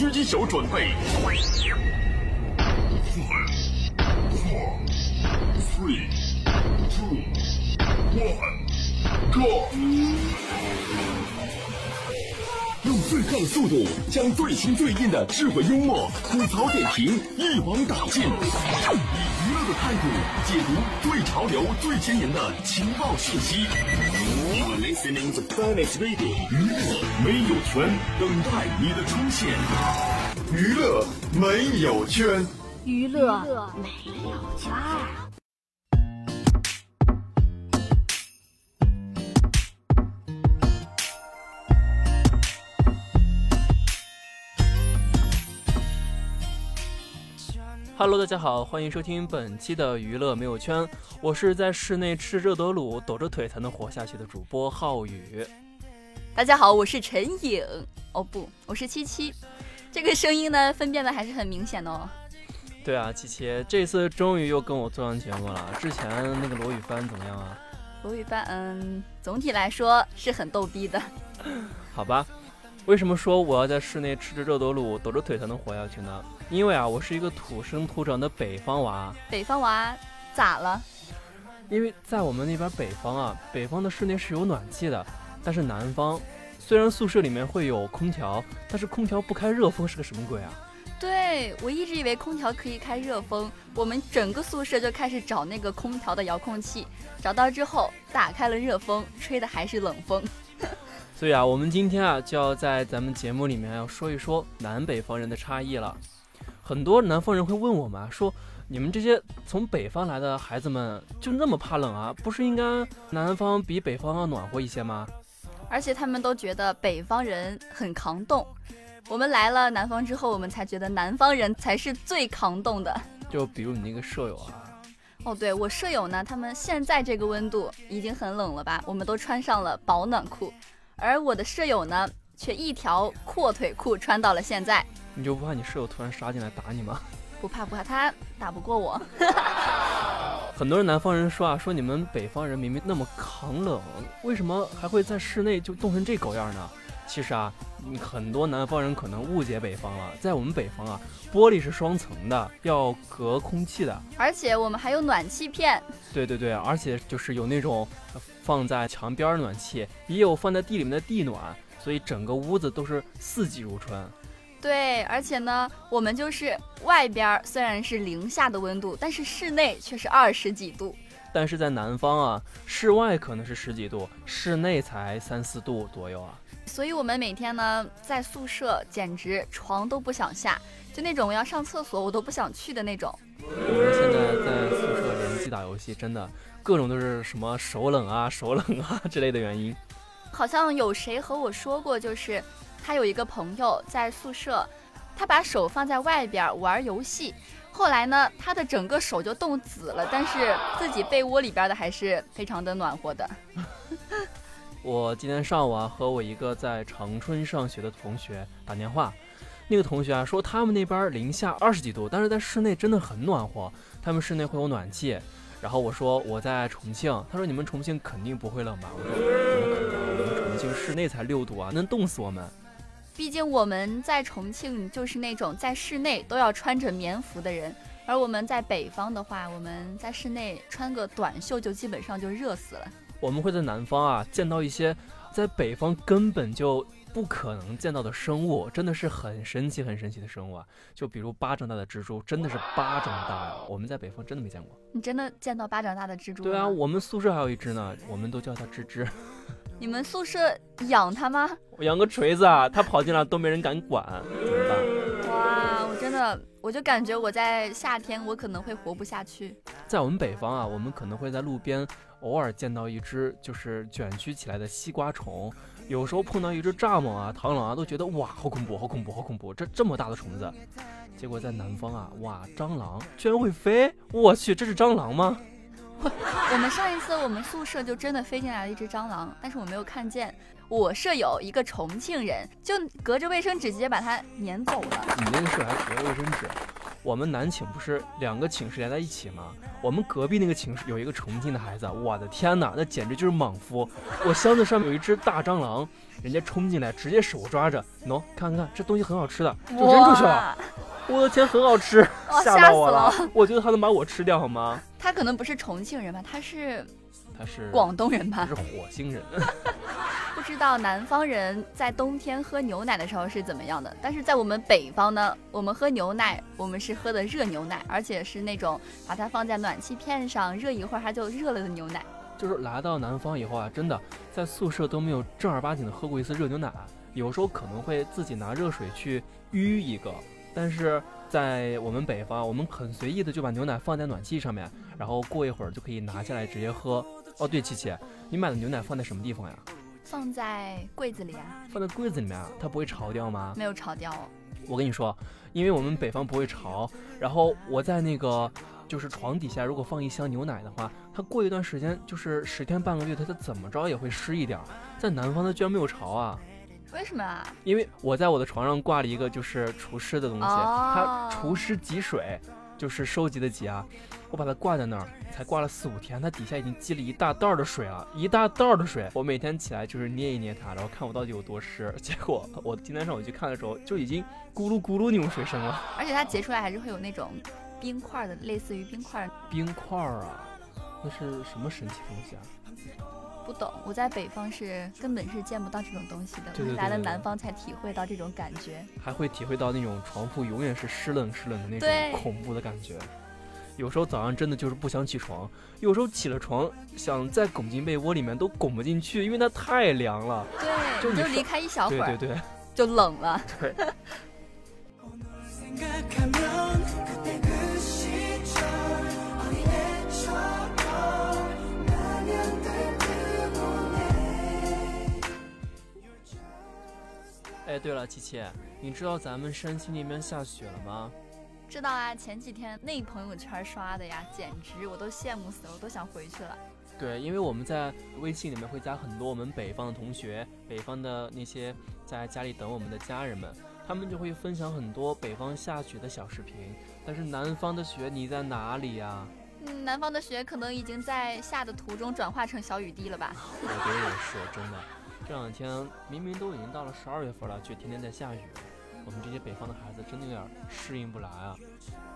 狙击手准备。Three, two, one, go！用最快的速度，将最新最硬的智慧幽默、吐槽点评一网打尽，的态度解读最潮流、最前沿的情报信息。You are listening to Finest Radio，娱乐没有圈，等待你的出现。娱乐没有圈，娱乐没有圈 Hello，大家好，欢迎收听本期的娱乐没有圈，我是在室内吃热得卤、抖着腿才能活下去的主播浩宇。大家好，我是陈颖。哦不，我是七七。这个声音呢，分辨的还是很明显的哦。对啊，七七，这次终于又跟我做完节目了。之前那个罗宇帆怎么样啊？罗宇帆，嗯，总体来说是很逗逼的。好吧，为什么说我要在室内吃着热多卤、抖着腿才能活下去呢？因为啊，我是一个土生土长的北方娃。北方娃咋了？因为在我们那边北方啊，北方的室内是有暖气的，但是南方虽然宿舍里面会有空调，但是空调不开热风是个什么鬼啊？对我一直以为空调可以开热风，我们整个宿舍就开始找那个空调的遥控器，找到之后打开了热风，吹的还是冷风。所以啊，我们今天啊就要在咱们节目里面要说一说南北方人的差异了。很多南方人会问我们啊，说你们这些从北方来的孩子们就那么怕冷啊？不是应该南方比北方要暖和一些吗？而且他们都觉得北方人很抗冻。我们来了南方之后，我们才觉得南方人才是最抗冻的。就比如你那个舍友啊，哦，对我舍友呢，他们现在这个温度已经很冷了吧？我们都穿上了保暖裤，而我的舍友呢，却一条阔腿裤穿到了现在。你就不怕你舍友突然杀进来打你吗？不怕不怕，他打不过我。很多人南方人说啊，说你们北方人明明那么抗冷，为什么还会在室内就冻成这狗样呢？其实啊，很多南方人可能误解北方了。在我们北方啊，玻璃是双层的，要隔空气的，而且我们还有暖气片。对对对，而且就是有那种放在墙边的暖气，也有放在地里面的地暖，所以整个屋子都是四季如春。对，而且呢，我们就是外边虽然是零下的温度，但是室内却是二十几度。但是在南方啊，室外可能是十几度，室内才三四度左右啊。所以我们每天呢，在宿舍简直床都不想下，就那种我要上厕所我都不想去的那种。我们现在在宿舍联机打游戏，真的各种都是什么手冷啊、手冷啊之类的原因。好像有谁和我说过，就是他有一个朋友在宿舍，他把手放在外边玩游戏，后来呢，他的整个手就冻紫了，但是自己被窝里边的还是非常的暖和的。我今天上午啊，和我一个在长春上学的同学打电话，那个同学啊说他们那边零下二十几度，但是在室内真的很暖和，他们室内会有暖气。然后我说我在重庆，他说你们重庆肯定不会冷吧？我说怎么可能？我们重庆室内才六度啊，能冻死我们。毕竟我们在重庆就是那种在室内都要穿着棉服的人，而我们在北方的话，我们在室内穿个短袖就基本上就热死了。我们会在南方啊见到一些在北方根本就不可能见到的生物，真的是很神奇、很神奇的生物啊！就比如巴掌大的蜘蛛，真的是巴掌大呀！我们在北方真的没见过。你真的见到巴掌大的蜘蛛？对啊，我们宿舍还有一只呢，我们都叫它吱吱。你们宿舍养它吗？我养个锤子啊，它跑进来都没人敢管，怎么办？哇，我真的的，我就感觉我在夏天我可能会活不下去。在我们北方啊，我们可能会在路边偶尔见到一只就是卷曲起来的西瓜虫，有时候碰到一只蚱蜢啊、螳螂啊，都觉得哇，好恐怖，好恐怖，好恐怖！这这么大的虫子，结果在南方啊，哇，蟑螂居然会飞！我去，这是蟑螂吗？我们上一次我们宿舍就真的飞进来了一只蟑螂，但是我没有看见。我舍友一个重庆人，就隔着卫生纸直接把它撵走了。你那个舍友还隔着卫生纸？我们男寝不是两个寝室连在一起吗？我们隔壁那个寝室有一个重庆的孩子，我的天哪，那简直就是莽夫！我箱子上面有一只大蟑螂，人家冲进来直接手抓着，喏，看看这东西很好吃的，就扔出去了。我的天，很好吃，吓到我了！我觉得他能把我吃掉好吗？他可能不是重庆人吧？他是，他是广东人吧？他是火星人。不知道南方人在冬天喝牛奶的时候是怎么样的，但是在我们北方呢，我们喝牛奶，我们是喝的热牛奶，而且是那种把它放在暖气片上热一会儿它就热了的牛奶。就是来到南方以后啊，真的在宿舍都没有正儿八经的喝过一次热牛奶，有时候可能会自己拿热水去淤一个，但是在我们北方，我们很随意的就把牛奶放在暖气上面，然后过一会儿就可以拿下来直接喝。哦，对，琪琪，你买的牛奶放在什么地方呀？放在柜子里啊，放在柜子里面啊，它不会潮掉吗？没有潮掉。我跟你说，因为我们北方不会潮，然后我在那个就是床底下，如果放一箱牛奶的话，它过一段时间，就是十天半个月，它它怎么着也会湿一点。在南方它居然没有潮啊？为什么啊？因为我在我的床上挂了一个就是除湿的东西，它除湿集水，就是收集的集啊。我把它挂在那儿，才挂了四五天，它底下已经积了一大袋的水了，一大袋的水。我每天起来就是捏一捏它，然后看我到底有多湿。结果我今天上午去看的时候，就已经咕噜咕噜那种水声了。而且它结出来还是会有那种冰块的，类似于冰块。冰块啊，那是什么神奇东西啊？不懂。我在北方是根本是见不到这种东西的，我来了南方才体会到这种感觉。还会体会到那种床铺永远是湿冷湿冷的那种恐怖的感觉。有时候早上真的就是不想起床，有时候起了床想再拱进被窝里面都拱不进去，因为它太凉了。对，就就离开一小会儿，对对对，就冷了。对。哎，对了，琪琪，你知道咱们山西那边下雪了吗？知道啊，前几天那朋友圈刷的呀，简直我都羡慕死了，我都想回去了。对，因为我们在微信里面会加很多我们北方的同学，北方的那些在家里等我们的家人们，他们就会分享很多北方下雪的小视频。但是南方的雪你在哪里呀？嗯，南方的雪可能已经在下的途中转化成小雨滴了吧？我觉得也是，真的。这两天明明都已经到了十二月份了，却天天在下雨。我们这些北方的孩子真的有点适应不来啊！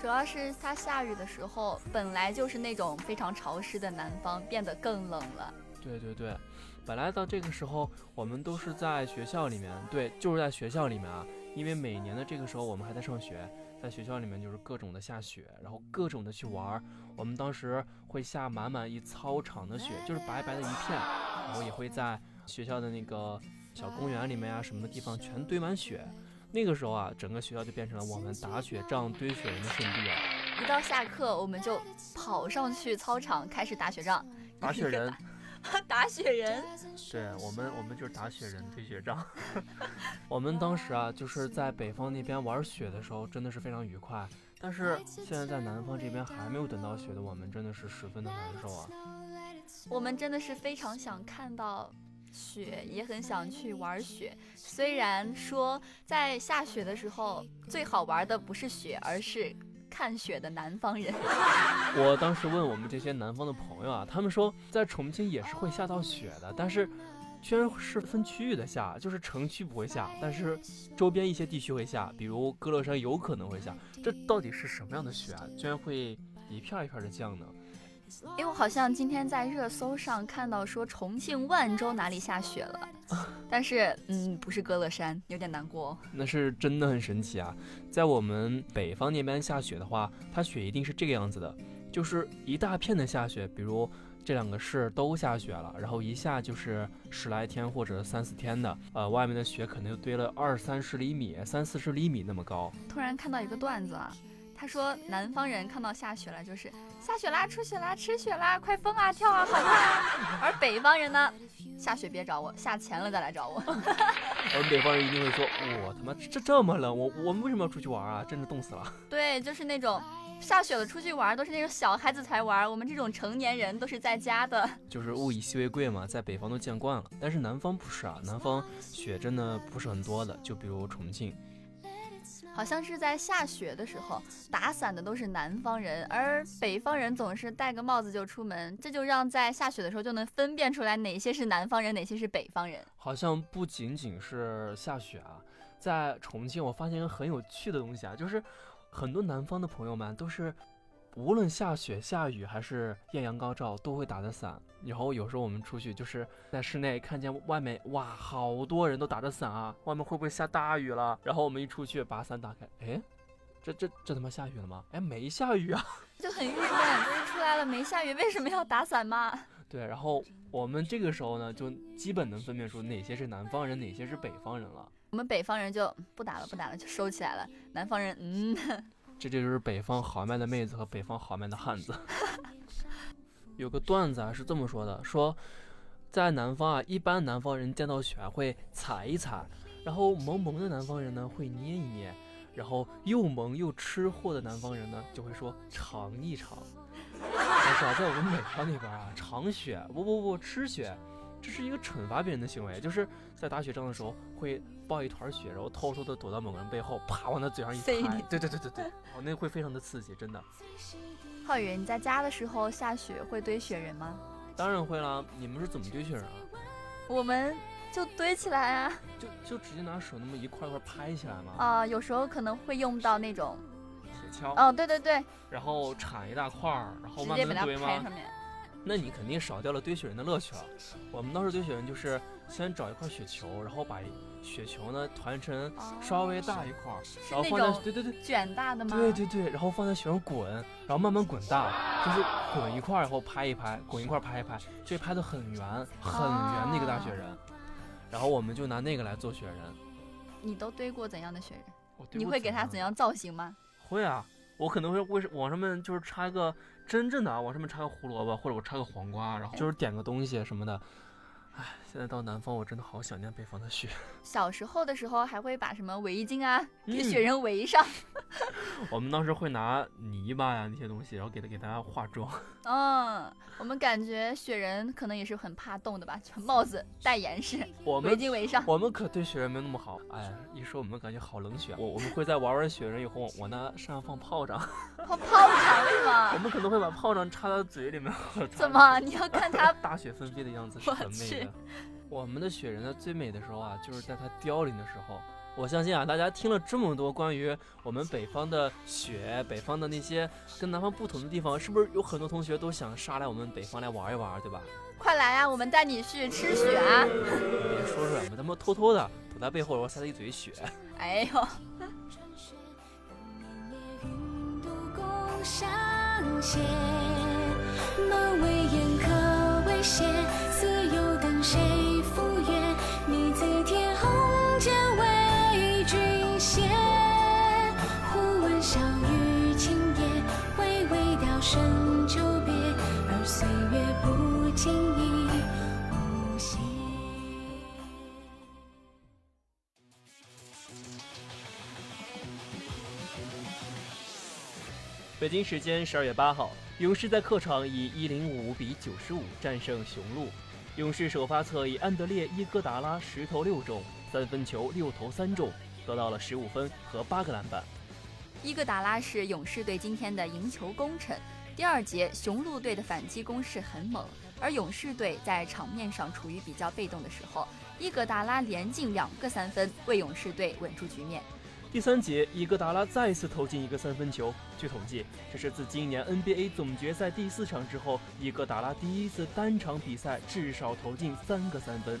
主要是它下雨的时候，本来就是那种非常潮湿的南方，变得更冷了。对对对，本来到这个时候，我们都是在学校里面，对，就是在学校里面啊。因为每年的这个时候，我们还在上学，在学校里面就是各种的下雪，然后各种的去玩。我们当时会下满满一操场的雪，就是白白的一片，然后也会在学校的那个小公园里面啊，什么的地方全堆满雪。那个时候啊，整个学校就变成了我们打雪仗、堆雪人的圣地啊！一到下课，我们就跑上去操场开始打雪仗、打雪人、打雪人。对我们，我们就是打雪人、堆雪仗。我们当时啊，就是在北方那边玩雪的时候，真的是非常愉快。但是现在在南方这边还没有等到雪的我们，真的是十分的难受啊！我们真的是非常想看到。雪也很想去玩雪，虽然说在下雪的时候最好玩的不是雪，而是看雪的南方人。我当时问我们这些南方的朋友啊，他们说在重庆也是会下到雪的，但是居然是分区域的下，就是城区不会下，但是周边一些地区会下，比如歌乐山有可能会下。这到底是什么样的雪啊？居然会一片一片的降呢？因为我好像今天在热搜上看到说重庆万州哪里下雪了，但是嗯，不是歌乐山，有点难过。那是真的很神奇啊！在我们北方那边下雪的话，它雪一定是这个样子的，就是一大片的下雪，比如这两个市都下雪了，然后一下就是十来天或者三四天的，呃，外面的雪可能就堆了二三十厘米、三四十厘米那么高。突然看到一个段子啊，他说南方人看到下雪了就是下雪啦、出雪啦、吃雪啦，快疯啊、跳啊、好看啊，而北方人呢，下雪别找我，下钱了再来找我。我们北方人一定会说，我他妈这这么冷，我我们为什么要出去玩啊？真的冻死了。对，就是那种。下雪了，出去玩都是那种小孩子才玩，我们这种成年人都是在家的。就是物以稀为贵嘛，在北方都见惯了，但是南方不是啊，南方雪真的不是很多的。就比如重庆，好像是在下雪的时候，打伞的都是南方人，而北方人总是戴个帽子就出门，这就让在下雪的时候就能分辨出来哪些是南方人，哪些是北方人。好像不仅仅是下雪啊，在重庆我发现一个很有趣的东西啊，就是。很多南方的朋友们都是，无论下雪下雨还是艳阳高照，都会打着伞。然后有时候我们出去，就是在室内看见外面，哇，好多人都打着伞啊！外面会不会下大雨了？然后我们一出去把伞打开，哎，这这这他妈下雨了吗？哎，没下雨啊，就很郁闷，就是出来了没下雨，为什么要打伞吗？对，然后我们这个时候呢，就基本能分辨出哪些是南方人，哪些是北方人了。我们北方人就不打了，不打了，就收起来了。南方人，嗯，这就是北方豪迈的妹子和北方豪迈的汉子。有个段子啊是这么说的：说在南方啊，一般南方人见到雪会踩一踩，然后萌萌的南方人呢会捏一捏，然后又萌又吃货的南方人呢就会说尝一尝。但是啊，在我们北方那边啊，尝雪不不不吃雪。这是一个惩罚别人的行为，就是在打雪仗的时候会抱一团雪，然后偷偷的躲到某个人背后，啪往他嘴上一拍。对对对对对，哦，那会非常的刺激，真的。浩宇，你在家的时候下雪会堆雪人吗？当然会啦，你们是怎么堆雪人啊？我们就堆起来啊，就就直接拿手那么一块块拍起来吗？啊，有时候可能会用到那种铁锹。哦，对对对。然后铲一大块儿，然后慢慢堆吗？那你肯定少掉了堆雪人的乐趣了。我们当时堆雪人就是先找一块雪球，然后把雪球呢团成稍微大一块，然后放在对对对卷大的吗？对对对，然后放在雪上滚，然后慢慢滚大，就是滚一块然后拍一拍，滚一块拍一拍，就拍的很圆很圆的一个大雪人。然后我们就拿那个来做雪人。你都堆过怎样的雪人？你会给它怎样造型吗？会啊，我可能会为往上面就是插一个。真正的啊，往上面插个胡萝卜，或者我插个黄瓜，然后就是点个东西什么的。唉，现在到南方，我真的好想念北方的雪。小时候的时候，还会把什么围巾啊给雪人围上。我们当时会拿泥巴呀那些东西，然后给他给大家化妆。嗯，我们感觉雪人可能也是很怕冻的吧？帽子戴严实，我围巾围上。我们可对雪人没那么好。哎，一说我们感觉好冷血。我我们会在玩完雪人以后，往那身上放炮仗。放炮仗是吗？我们可能会把炮仗插到嘴里面。怎么？你要看他大雪纷飞的样子是很美的。我们的雪人呢最美的时候啊，就是在它凋零的时候。我相信啊，大家听了这么多关于我们北方的雪，北方的那些跟南方不同的地方，是不是有很多同学都想杀来我们北方来玩一玩，对吧？快来啊，我们带你去吃雪啊！别说出来，咱们偷偷的躲在背后，然后塞他一嘴雪。哎呦！北京时间十二月八号，勇士在客场以一零五比九十五战胜雄鹿。勇士首发侧以安德烈伊戈达拉十投六中，三分球六投三中，得到了十五分和八个篮板。伊戈达拉是勇士队今天的赢球功臣。第二节，雄鹿队的反击攻势很猛，而勇士队在场面上处于比较被动的时候，伊戈达拉连进两个三分，为勇士队稳住局面。第三节，伊戈达拉再次投进一个三分球。据统计，这是自今年 NBA 总决赛第四场之后，伊戈达拉第一次单场比赛至少投进三个三分。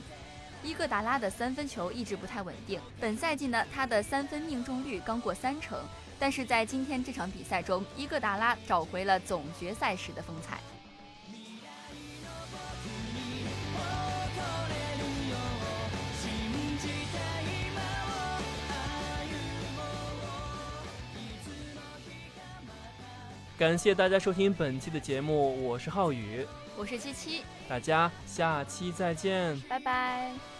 伊戈达拉的三分球一直不太稳定，本赛季呢，他的三分命中率刚过三成。但是在今天这场比赛中，伊戈达拉找回了总决赛时的风采。感谢大家收听本期的节目，我是浩宇，我是七七，大家下期再见，拜拜。